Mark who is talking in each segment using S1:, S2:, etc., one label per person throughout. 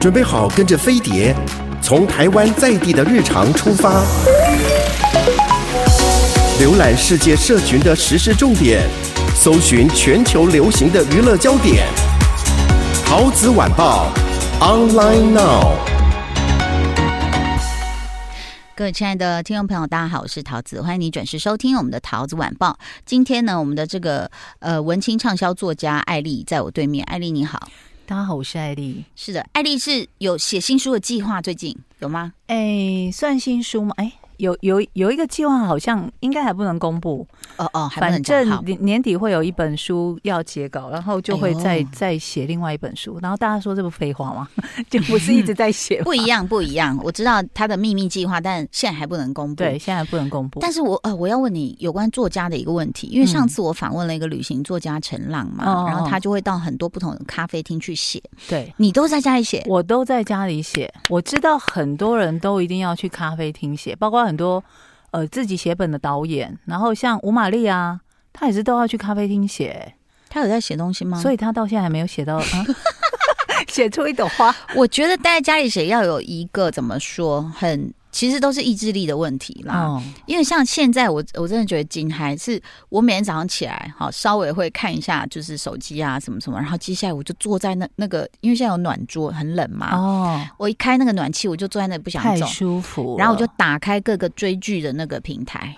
S1: 准备好跟着飞碟，从台湾在地的日常出发，浏览世界社群的时事重点，搜寻全球流行的娱乐焦点。陶子晚报，online now。
S2: 各位亲爱的听众朋友，大家好，我是陶子，欢迎你准时收听我们的陶子晚报。今天呢，我们的这个呃文青畅销作家艾丽在我对面，艾丽你好。
S3: 大家好，我是艾丽。
S2: 是的，艾丽是有写新书的计划，最近有吗？
S3: 哎，算新书吗？哎。有有有一个计划，好像应该还不能公布
S2: 哦哦，
S3: 反正年年底会有一本书要结稿，然后就会再、哎、再写另外一本书。然后大家说这不废话吗？就不是一直在写？
S2: 不一样，不一样。我知道他的秘密计划，但现在还不能公布。
S3: 对，现在还不能公布。
S2: 但是我呃，我要问你有关作家的一个问题，因为上次我访问了一个旅行作家陈浪嘛，嗯、然后他就会到很多不同的咖啡厅去写。
S3: 对，
S2: 你都在家里写？
S3: 我都在家里写。我知道很多人都一定要去咖啡厅写，包括很多。呃，自己写本的导演，然后像吴玛丽啊，他也是都要去咖啡厅写。
S2: 他有在写东西吗？
S3: 所以他到现在还没有写到，啊写、啊、出一朵花。
S2: 我觉得待在家里写要有一个怎么说很。其实都是意志力的问题啦，哦、因为像现在我我真的觉得惊还是我每天早上起来好稍微会看一下就是手机啊什么什么，然后接下来我就坐在那那个，因为现在有暖桌很冷嘛，哦，我一开那个暖气我就坐在那不想走，
S3: 太舒服，
S2: 然后我就打开各个追剧的那个平台。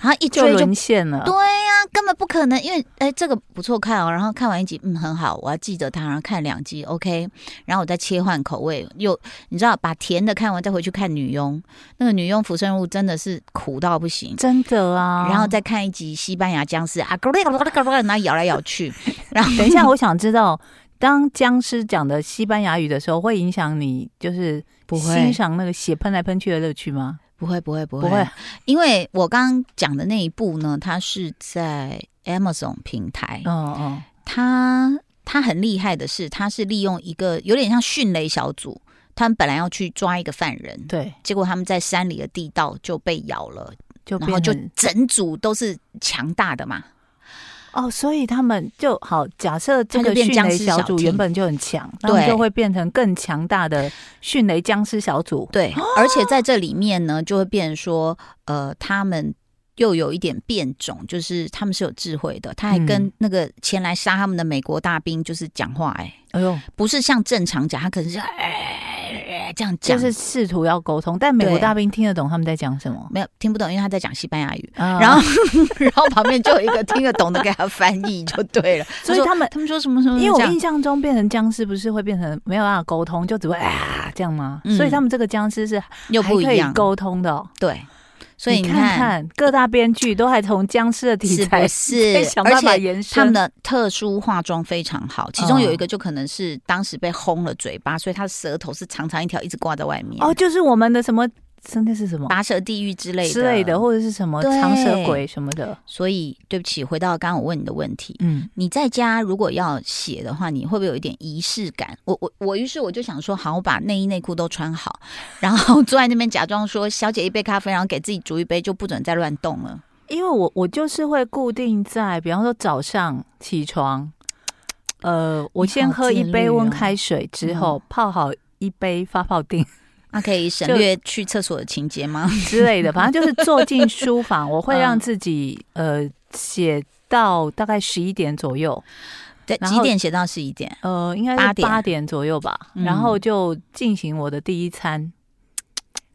S2: 然后一追就
S3: 沦陷了，
S2: 对呀、啊，根本不可能，因为哎，这个不错看哦。然后看完一集，嗯，很好，我要记得它。然后看两集，OK。然后我再切换口味，又你知道，把甜的看完，再回去看女佣。那个女佣浮生物真的是苦到不行，
S3: 真的啊。
S2: 然后再看一集西班牙僵尸啊，咕噜咕噜咕噜咕噜，然后咬来咬去。然后
S3: 等一下，我想知道，当僵尸讲的西班牙语的时候，会影响你就是欣赏那个血喷来喷去的乐趣吗？
S2: 不会不会不会，不会，因为我刚刚讲的那一部呢，它是在 Amazon 平台。哦哦，它它很厉害的是，它是利用一个有点像迅雷小组，他们本来要去抓一个犯人，
S3: 对，
S2: 结果他们在山里的地道就被咬了，就然后就整组都是强大的嘛。
S3: 哦，所以他们就好。假设这个迅雷小组原本就很强，对，就会变成更强大的迅雷僵尸小组。
S2: 对，而且在这里面呢，就会变成说，呃，他们又有一点变种，就是他们是有智慧的。他还跟那个前来杀他们的美国大兵就是讲话，哎，哎呦，不是像正常讲，他可能是哎。这样讲
S3: 就是试图要沟通，但美国大兵听得懂他们在讲什么？
S2: 没有听不懂，因为他在讲西班牙语。嗯、然后，然后旁边就有一个听得懂的给他翻译就对了。
S3: 所以他们
S2: 他们说什么什么？
S3: 因为我印象中变成僵尸不是会变成没有办法沟通，就只会啊这样吗？嗯、所以他们这个僵尸是又不可以沟通的、喔。
S2: 对。所以你看，
S3: 你看看各大编剧都还从僵尸的题材
S2: 是，
S3: 想办法延伸，
S2: 他们的特殊化妆非常好。其中有一个就可能是当时被轰了嘴巴，所以他的舌头是长长一条，一直挂在外面。
S3: 哦，就是我们的什么？真的是什么？
S2: 拔舌地狱之类的
S3: 之类的，或者是什么长舌鬼什么的。
S2: 所以对不起，回到刚刚我问你的问题，嗯，你在家如果要写的话，你会不会有一点仪式感？我我我，于是我就想说，好，我把内衣内裤都穿好，然后坐在那边假装说小姐一杯咖啡，然后给自己煮一杯，就不准再乱动了。
S3: 因为我我就是会固定在，比方说早上起床，呃，我先喝一杯温开水，之后泡好一杯发泡錠。
S2: 那可以省略去厕所的情节吗？
S3: 之类的，反正就是坐进书房，我会让自己呃写到大概十一点左右。
S2: 对，几点写到十一点？
S3: 呃，应该八点八点左右吧。然后就进行我的第一餐。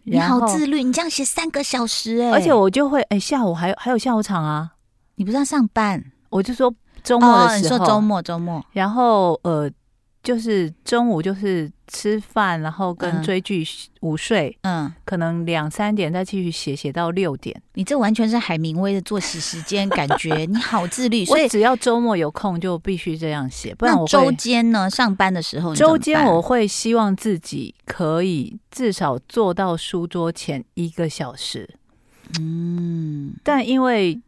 S2: 你好自律，你这样写三个小时哎，
S3: 而且我就会哎下午还有还有下午场啊。
S2: 你不是要上班？
S3: 我就说周末的时候，
S2: 你说周末周末，
S3: 然后呃。就是中午就是吃饭，然后跟追剧午睡，嗯，可能两三点再继续写，写到六点。
S2: 你这完全是海明威的作息时间，感觉你好自律。所以
S3: 只要周末有空就必须这样写，不然我
S2: 周间呢，上班的时候，
S3: 周间我会希望自己可以至少坐到书桌前一个小时。嗯，但因为。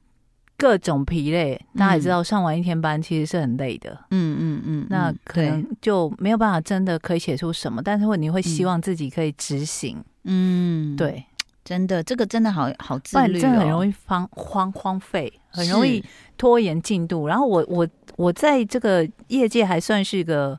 S3: 各种疲累，大家也知道，上完一天班其实是很累的。嗯嗯嗯，那可能就没有办法真的可以写出什么，但是会你会希望自己可以执行。嗯，对，
S2: 真的，这个真的好好自律哦，
S3: 真的很容易荒荒荒废，很容易拖延进度。然后我我我在这个业界还算是一个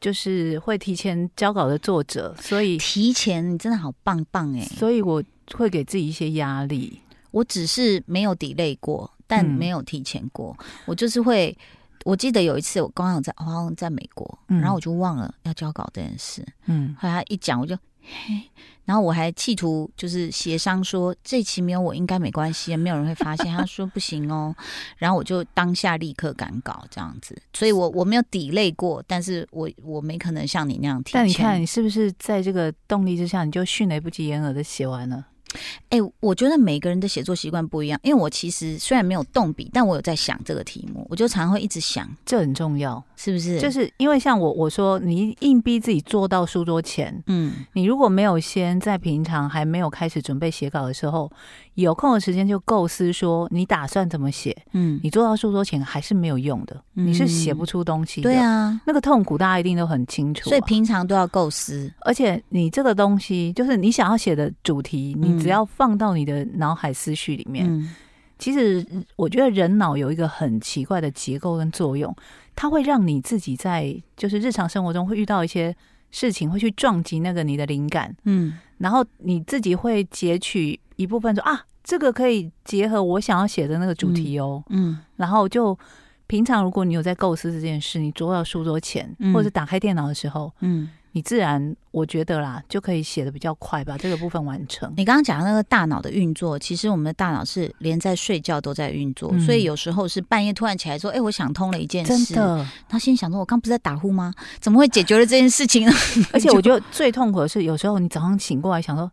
S3: 就是会提前交稿的作者，所以
S2: 提前你真的好棒棒哎！
S3: 所以我会给自己一些压力。
S2: 我只是没有 delay 过，但没有提前过。嗯、我就是会，我记得有一次我刚好在，好像在美国，嗯、然后我就忘了要交稿这件事。嗯，后来他一讲，我就嘿。然后我还企图就是协商说，这期没有我应该没关系，没有人会发现。他说不行哦，然后我就当下立刻赶稿这样子。所以我我没有 delay 过，但是我我没可能像你那样提前。
S3: 但你看，你是不是在这个动力之下，你就迅雷不及掩耳的写完了？
S2: 哎、欸，我觉得每个人的写作习惯不一样，因为我其实虽然没有动笔，但我有在想这个题目，我就常常会一直想，
S3: 这很重要，
S2: 是不是？
S3: 就是因为像我我说，你硬逼自己坐到书桌前，嗯，你如果没有先在平常还没有开始准备写稿的时候，有空的时间就构思说你打算怎么写，嗯，你坐到书桌前还是没有用的，嗯、你是写不出东西的，对啊，那个痛苦大家一定都很清楚、啊，
S2: 所以平常都要构思，
S3: 而且你这个东西就是你想要写的主题，你。只要放到你的脑海思绪里面，嗯、其实我觉得人脑有一个很奇怪的结构跟作用，它会让你自己在就是日常生活中会遇到一些事情，会去撞击那个你的灵感，嗯，然后你自己会截取一部分说啊，这个可以结合我想要写的那个主题哦，嗯，嗯然后就平常如果你有在构思这件事，你坐到书桌前、嗯、或者打开电脑的时候，嗯。你自然，我觉得啦，就可以写的比较快，把这个部分完成。
S2: 你刚刚讲的那个大脑的运作，其实我们的大脑是连在睡觉都在运作，嗯、所以有时候是半夜突然起来说：“哎、欸，我想通了一件事。”真的，他心想说：“我刚不是在打呼吗？怎么会解决了这件事情呢？”
S3: 而且 我觉得最痛苦的是，有时候你早上醒过来想说，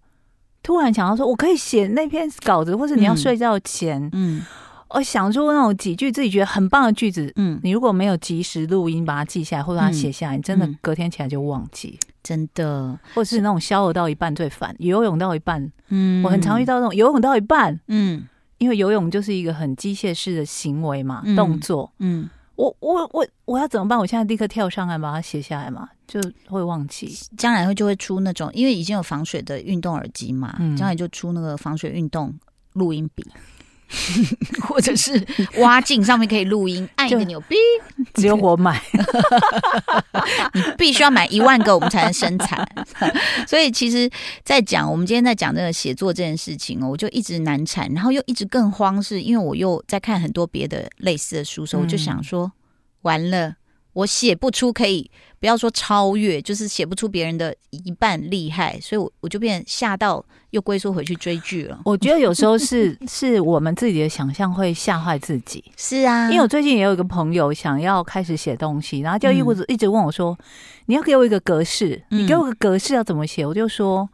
S3: 突然想到说我可以写那篇稿子，或是你要睡觉前，嗯。嗯我想出那种几句自己觉得很棒的句子，嗯，你如果没有及时录音把它记下来或者把它写下来，嗯、你真的隔天起来就忘记，
S2: 真的。
S3: 或者是那种消磨到一半最烦，游泳到一半，嗯，我很常遇到那种游泳到一半，嗯，因为游泳就是一个很机械式的行为嘛，嗯、动作，嗯，我我我我要怎么办？我现在立刻跳上来把它写下来嘛，就会忘记。
S2: 将来会就会出那种，因为已经有防水的运动耳机嘛，将来就出那个防水运动录音笔。
S3: 或者是
S2: 挖镜上面可以录音，按一个钮，哔，
S3: 只有我买，
S2: 你必须要买一万个，我们才能生产。所以其实，在讲我们今天在讲这个写作这件事情哦，我就一直难产，然后又一直更慌，是因为我又在看很多别的类似的书，所以我就想说，完了。我写不出可以，不要说超越，就是写不出别人的一半厉害，所以我我就变吓到，又龟缩回去追剧了。
S3: 我觉得有时候是 是我们自己的想象会吓坏自己。
S2: 是啊，
S3: 因为我最近也有一个朋友想要开始写东西，然后就一直一直问我说：“嗯、你要给我一个格式，你给我个格式要怎么写？”我就说：“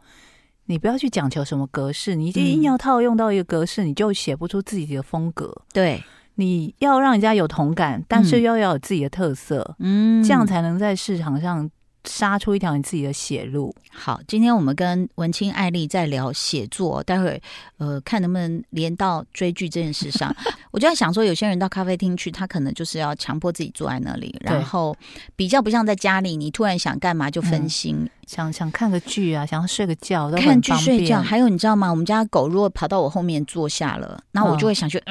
S3: 你不要去讲求什么格式，你一定要套用到一个格式，你就写不出自己的风格。”
S2: 对。
S3: 你要让人家有同感，但是又要有自己的特色，嗯，这样才能在市场上杀出一条你自己的血路。
S2: 好，今天我们跟文青艾丽在聊写作，待会呃看能不能连到追剧这件事上。我就在想说，有些人到咖啡厅去，他可能就是要强迫自己坐在那里，然后比较不像在家里，你突然想干嘛就分心。嗯
S3: 想想看个剧啊，想要睡个觉都很
S2: 看剧睡觉。还有你知道吗？我们家狗如果跑到我后面坐下了，那我就会想去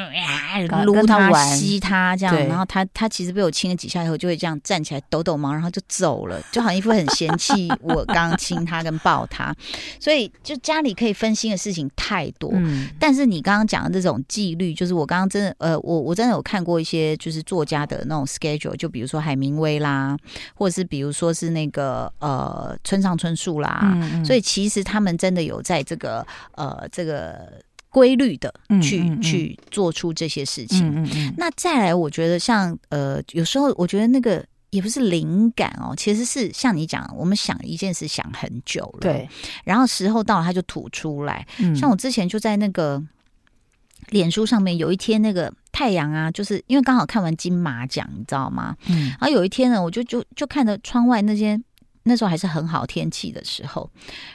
S2: 撸它、吸它这样。然后它它其实被我亲了几下以后，就会这样站起来抖抖毛，然后就走了，就好像一副很嫌弃 我刚刚亲它跟抱它。所以就家里可以分心的事情太多。嗯，但是你刚刚讲的这种纪律，就是我刚刚真的呃，我我真的有看过一些就是作家的那种 schedule，就比如说海明威啦，或者是比如说是那个呃村上春树啦，嗯嗯，所以其实他们真的有在这个呃这个规律的去嗯嗯嗯去做出这些事情。嗯那再来，我觉得像呃有时候我觉得那个也不是灵感哦，其实是像你讲，我们想一件事想很久了，对，然后时候到了，他就吐出来。嗯、像我之前就在那个脸书上面，有一天那个太阳啊，就是因为刚好看完金马奖，你知道吗？嗯，然后有一天呢，我就就就看着窗外那些。那时候还是很好天气的时候，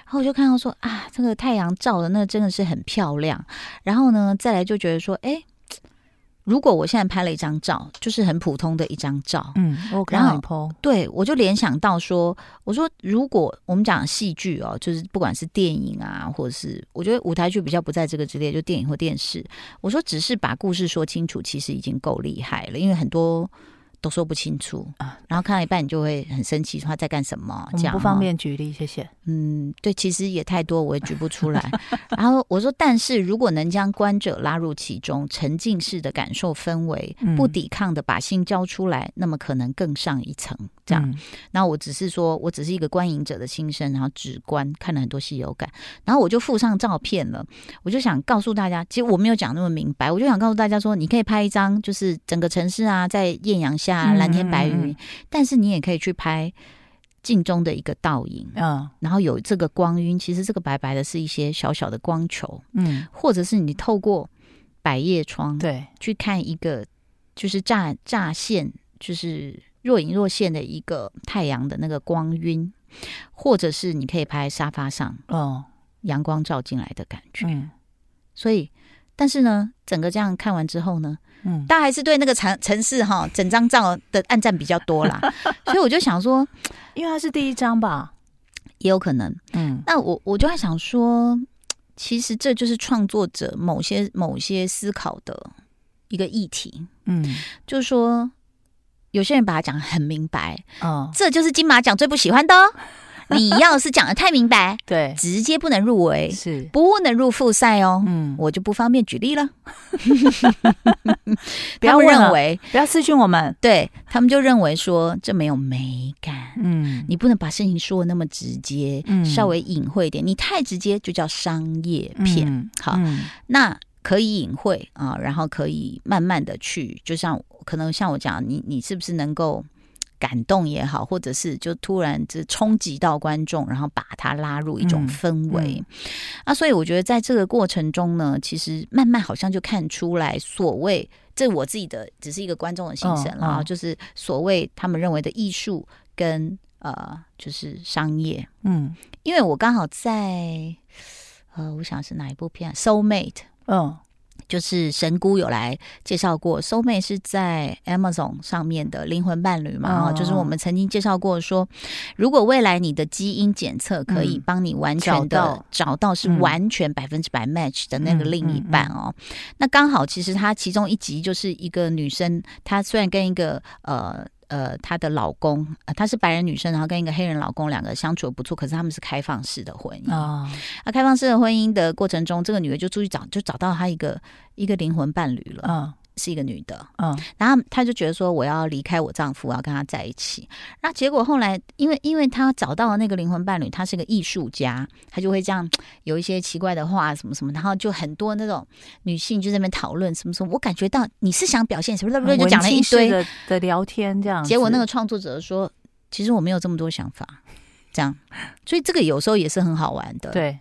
S2: 然后我就看到说啊，这个太阳照的那真的是很漂亮。然后呢，再来就觉得说，哎，如果我现在拍了一张照，就是很普通的一张照，嗯，然后对，我就联想到说，我说如果我们讲戏剧哦，就是不管是电影啊，或者是我觉得舞台剧比较不在这个之列，就电影或电视，我说只是把故事说清楚，其实已经够厉害了，因为很多。都说不清楚啊，然后看到一半你就会很生气，说他在干什么？这样
S3: 不方便举例，谢谢。
S2: 嗯，对，其实也太多，我也举不出来。然后我说，但是如果能将观者拉入其中，沉浸式的感受氛围，不抵抗的把心交出来，那么可能更上一层。这样，然后我只是说，我只是一个观影者的心声，然后直观看了很多戏有感，然后我就附上照片了。我就想告诉大家，其实我没有讲那么明白，我就想告诉大家说，你可以拍一张，就是整个城市啊，在艳阳下，蓝天白云，但是你也可以去拍镜中的一个倒影，嗯，然后有这个光晕，其实这个白白的是一些小小的光球，嗯，或者是你透过百叶窗，对，去看一个就是乍乍现，就是。若隐若现的一个太阳的那个光晕，或者是你可以拍沙发上哦，阳光照进来的感觉。嗯，所以，但是呢，整个这样看完之后呢，嗯，大家还是对那个城城市哈，整张照的暗赞比较多啦。所以我就想说，
S3: 因为它是第一张吧，
S2: 也有可能。嗯，那我我就在想说，其实这就是创作者某些某些思考的一个议题。嗯，就是说。有些人把它讲得很明白，哦，这就是金马奖最不喜欢的哦。你要是讲的太明白，对，直接不能入围，是不能入复赛哦。嗯，我就不方便举例了。
S3: 不要认为，不要私讯我们，
S2: 对他们就认为说这没有美感。嗯，你不能把事情说得那么直接，嗯，稍微隐晦一点。你太直接就叫商业片。嗯，好，嗯，那。可以隐晦啊，然后可以慢慢的去，就像可能像我讲，你你是不是能够感动也好，或者是就突然就冲击到观众，然后把他拉入一种氛围、嗯。嗯、啊，所以我觉得在这个过程中呢，其实慢慢好像就看出来，所谓这我自己的只是一个观众的心声了，就是所谓他们认为的艺术跟呃就是商业，嗯，因为我刚好在呃，我想是哪一部片，Soulmate。嗯，就是神姑有来介绍过，Soul Mate 是在 Amazon 上面的灵魂伴侣嘛？哦，就是我们曾经介绍过说，如果未来你的基因检测可以帮你完全的找到是完全百分之百 match 的那个另一半哦，那刚好其实他其中一集就是一个女生，她虽然跟一个呃。呃，她的老公，呃，她是白人女生，然后跟一个黑人老公两个相处的不错，可是他们是开放式的婚姻啊。那、哦、开放式的婚姻的过程中，这个女的就出去找，就找到她一个一个灵魂伴侣了。嗯、哦。是一个女的，嗯，然后她就觉得说，我要离开我丈夫，我要跟他在一起。那结果后来，因为因为她找到了那个灵魂伴侣，她是个艺术家，她就会这样有一些奇怪的话什么什么，然后就很多那种女性就在那边讨论什么什么。我感觉到你是想表现什么，对不对？就讲了一堆
S3: 的的聊天这样。
S2: 结果那个创作者说，其实我没有这么多想法，这样。所以这个有时候也是很好玩的，对，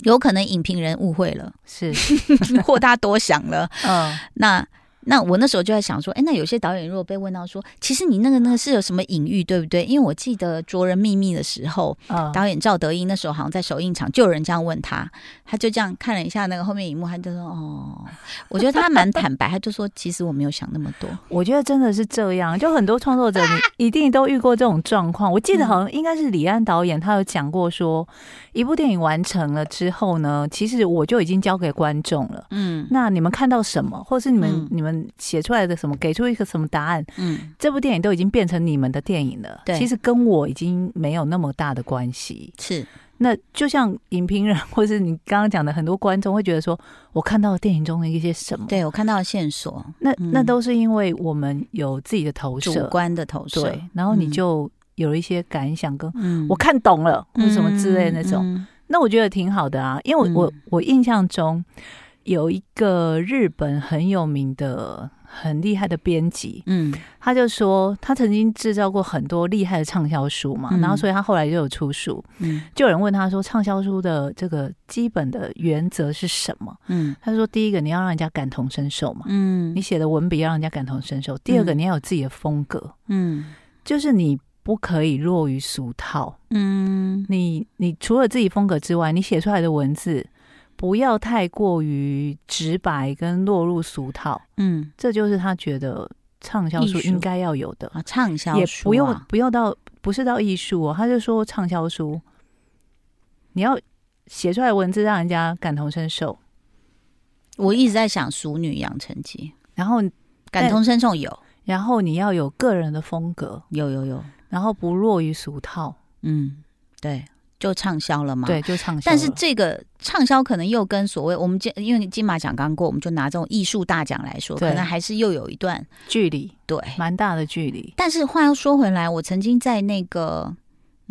S2: 有可能影评人误会了，是 或他多想了，嗯，那。那我那时候就在想说，哎，那有些导演如果被问到说，其实你那个那个是有什么隐喻，对不对？因为我记得《卓人秘密》的时候，嗯、导演赵德胤那时候好像在首映场就有人这样问他，他就这样看了一下那个后面荧幕，他就说：“哦，我觉得他蛮坦白，他就说其实我没有想那么多。”
S3: 我觉得真的是这样，就很多创作者你 一定都遇过这种状况。我记得好像应该是李安导演，他有讲过说，一部电影完成了之后呢，其实我就已经交给观众了。嗯，那你们看到什么，或是你们、嗯、你们。写出来的什么，给出一个什么答案？嗯，这部电影都已经变成你们的电影了。对，其实跟我已经没有那么大的关系。是，那就像影评人，或是你刚刚讲的很多观众会觉得说，我看到了电影中的一些什么？
S2: 对，我看到了线索。
S3: 那、嗯、那都是因为我们有自己的投射，
S2: 主观的投射。
S3: 对，然后你就有了一些感想，跟我看懂了，嗯、或什么之类的那种。嗯、那我觉得挺好的啊，因为我我，我印象中。有一个日本很有名的、很厉害的编辑，嗯，他就说他曾经制造过很多厉害的畅销书嘛，嗯、然后所以他后来就有出书，嗯，就有人问他说，畅销书的这个基本的原则是什么？嗯，他说第一个你要让人家感同身受嘛，嗯，你写的文笔要让人家感同身受；第二个你要有自己的风格，嗯，就是你不可以落于俗套，嗯，你你除了自己风格之外，你写出来的文字。不要太过于直白跟落入俗套，嗯，这就是他觉得畅销书应该要有的。
S2: 啊。畅销书、啊、
S3: 也不用不用到不是到艺术哦，他就说畅销书，你要写出来文字让人家感同身受。
S2: 我一直在想《熟女养成记》，
S3: 然后
S2: 感同身受有，
S3: 然后你要有个人的风格，
S2: 有有有，
S3: 然后不落于俗套，
S2: 嗯，对，就畅销了嘛，
S3: 对，就畅销。
S2: 但是这个畅销可能又跟所谓我们金，因为金马奖刚过，我们就拿这种艺术大奖来说，可能还是又有一段
S3: 距离，
S2: 对，
S3: 蛮大的距离。
S2: 但是话又说回来，我曾经在那个。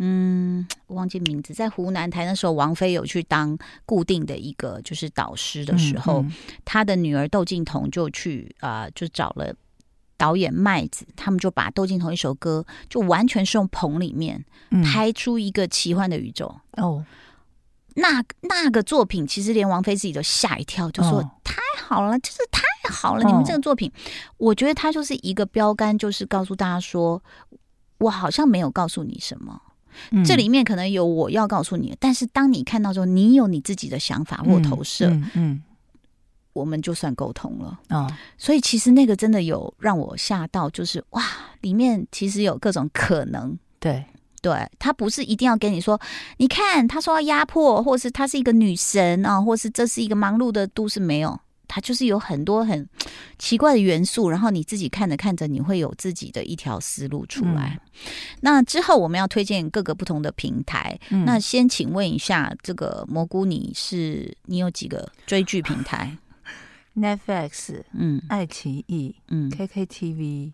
S2: 嗯，我忘记名字，在湖南台那时候，王菲有去当固定的一个就是导师的时候，她、的女儿窦靖童就去啊、呃，就找了导演麦子，他们就把窦靖童一首歌，就完全是用棚里面拍出一个奇幻的宇宙、嗯、哦。那那个作品，其实连王菲自己都吓一跳，就说、哦、太好了，就是太好了，你们这个作品，哦、我觉得它就是一个标杆，就是告诉大家说，我好像没有告诉你什么。这里面可能有我要告诉你，但是当你看到之后，你有你自己的想法或投射，嗯，嗯，我们就算沟通了哦。所以其实那个真的有让我吓到，就是哇，里面其实有各种可能。
S3: 对，
S2: 对，他不是一定要跟你说，你看他说要压迫，或是他是一个女神啊，或是这是一个忙碌的都市，没有。他就是有很多很奇怪的元素，然后你自己看着看着，你会有自己的一条思路出来。嗯、那之后我们要推荐各个不同的平台。嗯、那先请问一下，这个蘑菇，你是你有几个追剧平台
S3: ？Netflix，嗯，爱奇艺，嗯，KKTV，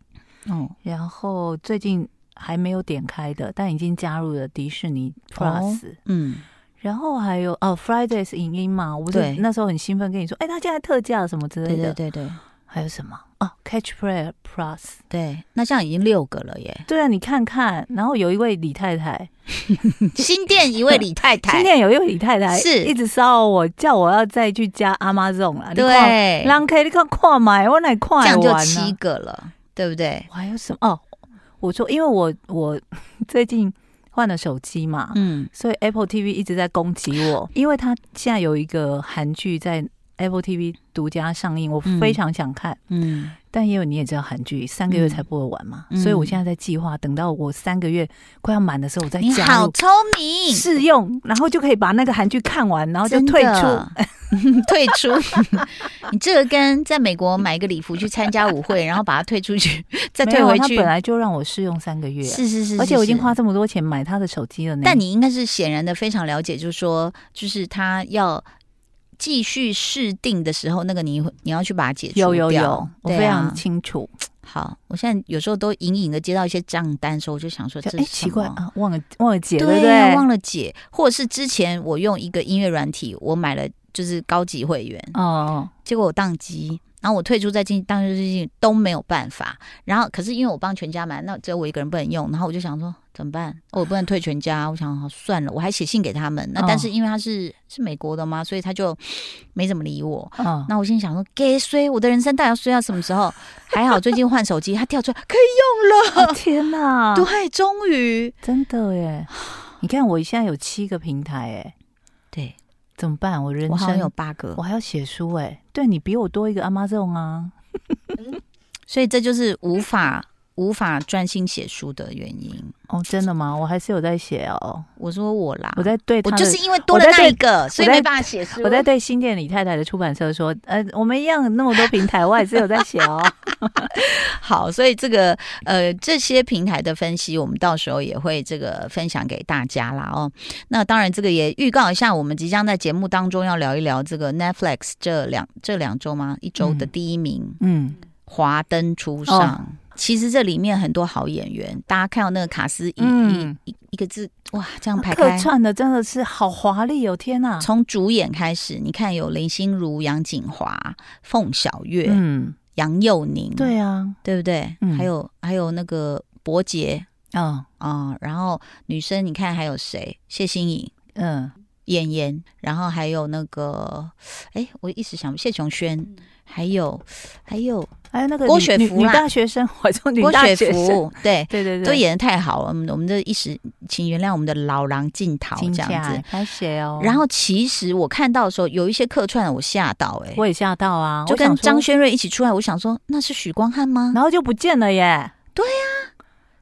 S3: 哦，然后最近还没有点开的，但已经加入了迪士尼 Plus，哦、嗯。然后还有哦，Fridays 影音嘛，我不是那时候很兴奋跟你说，哎，他现在特价什么之类的。
S2: 对对对对，
S3: 还有什么哦，Catch Play Plus，
S2: 对，那这样已经六个了耶。
S3: 对啊，你看看，然后有一位李太太，
S2: 新店一位李太太，
S3: 新店有一位李太太是一直骚扰我，叫我要再去加 Amazon 了。对，让 K 你看快买，我来快
S2: 这样就七个了，对不对？
S3: 我还有什么？哦，我说，因为我我 最近。换了手机嘛，嗯，所以 Apple TV 一直在攻击我，因为他现在有一个韩剧在 Apple TV 独家上映，我非常想看，嗯，嗯，但因为你也知道韩剧三个月才播完嘛，嗯，所以我现在在计划，等到我三个月快要满的时候，我再加入，你
S2: 好聪明，
S3: 试用，然后就可以把那个韩剧看完，然后就退出。
S2: 退出，你这个跟在美国买一个礼服去参加舞会，然后把它退出去，再退回去。
S3: 他本来就让我试用三个月，
S2: 是是是，
S3: 而且我已经花这么多钱买他的手机了呢。
S2: 但你应该是显然的非常了解，就是说，就是他要继续试定的时候，那个你你要去把它解除掉。
S3: 有有有，我非常清楚。
S2: 好，我现在有时候都隐隐的接到一些账单的时候，我就想说，这
S3: 奇怪啊，忘了忘了解，
S2: 对
S3: 不对？
S2: 忘了解，或者是之前我用一个音乐软体，我买了。就是高级会员哦，结果我宕机，然后我退出再进，当时最近都没有办法。然后可是因为我帮全家买，那只有我一个人不能用，然后我就想说怎么办？我不能退全家，我想好算了，我还写信给他们。那但是因为他是是美国的嘛，所以他就没怎么理我。哦，那我心里想说，给衰，我的人生到底要衰到什么时候？还好最近换手机，他跳出来可以用了。
S3: 天哪！
S2: 对，终于
S3: 真的耶！你看我现在有七个平台，哎，对。怎么办？我人生
S2: 有八个，
S3: 我还要写书哎、欸。对，你比我多一个 Amazon 啊，
S2: 所以这就是无法无法专心写书的原因。
S3: 哦，真的吗？我还是有在写哦。
S2: 我说我啦，
S3: 我在对他，
S2: 我就是因为多了那一个，所以没办法写书。
S3: 我在对新店李太太的出版社说，呃，我们一样那么多平台，我也是有在写哦。
S2: 好，所以这个呃这些平台的分析，我们到时候也会这个分享给大家啦哦。那当然，这个也预告一下，我们即将在节目当中要聊一聊这个 Netflix 这两这两周吗？一周的第一名，嗯，华灯初上。哦其实这里面很多好演员，大家看到那个卡斯一、嗯、一一个字哇，这样排开。
S3: 客串的真的是好华丽哦！天哪，
S2: 从主演开始，你看有林心如、杨景华、凤小岳、嗯，杨佑宁，
S3: 对啊，
S2: 对不对？嗯、还有还有那个伯杰，啊啊、嗯，然后女生你看还有谁？谢欣颖，嗯，演员，然后还有那个，哎，我一时想谢琼轩。还有，还有，
S3: 还有那个
S2: 郭雪芙
S3: 女大学生，我就女大学生，
S2: 对
S3: 对对对，
S2: 都演的太好了。我们我们这一时，请原谅我们的老狼进逃这样子。
S3: 还写哦。
S2: 然后其实我看到的时候，有一些客串，我吓到哎，
S3: 我也吓到啊，
S2: 就跟张轩瑞一起出来，我想说那是许光汉吗？
S3: 然后就不见了耶。
S2: 对呀。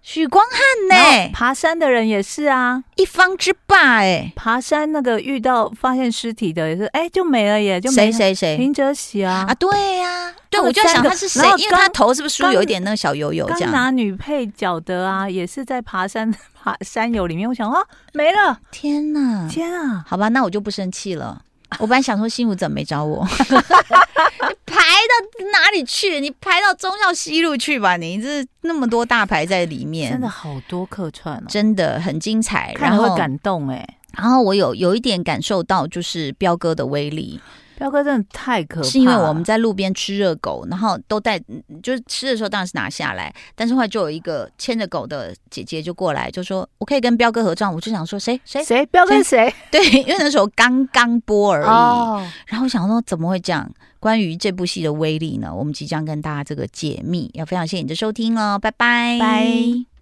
S2: 许光汉呢？
S3: 爬山的人也是啊，
S2: 一方之霸哎。
S3: 爬山那个遇到发现尸体的也是，哎，就没了耶，就没
S2: 谁谁谁
S3: 林哲熹啊
S2: 啊，对呀，对，我就想他是谁，因为他头是不是梳有一点那个小油油这样？
S3: 刚拿女配角的啊，也是在爬山 爬山友里面，我想啊，没了，
S2: 天哪，
S3: 天啊，
S2: 好吧，那我就不生气了。我本来想说新武怎么没找我？排到哪里去？你排到中孝西路去吧！你这那么多大牌在里面，
S3: 真的好多客串哦，
S2: 真的很精彩，
S3: 然后感动哎。
S2: 然后我有有一点感受到，就是彪哥的威力。
S3: 彪哥真的太可怕，
S2: 是因为我们在路边吃热狗，然后都带，就是吃的时候当然是拿下来，但是后来就有一个牵着狗的姐姐就过来，就说我可以跟彪哥合照，我就想说谁谁
S3: 谁彪哥谁？
S2: 对，因为那时候刚刚播而已。
S3: 哦，
S2: 然后我想说怎么会这样？关于这部戏的威力呢？我们即将跟大家这个解密，要非常谢谢你的收听哦，拜拜。
S3: 拜。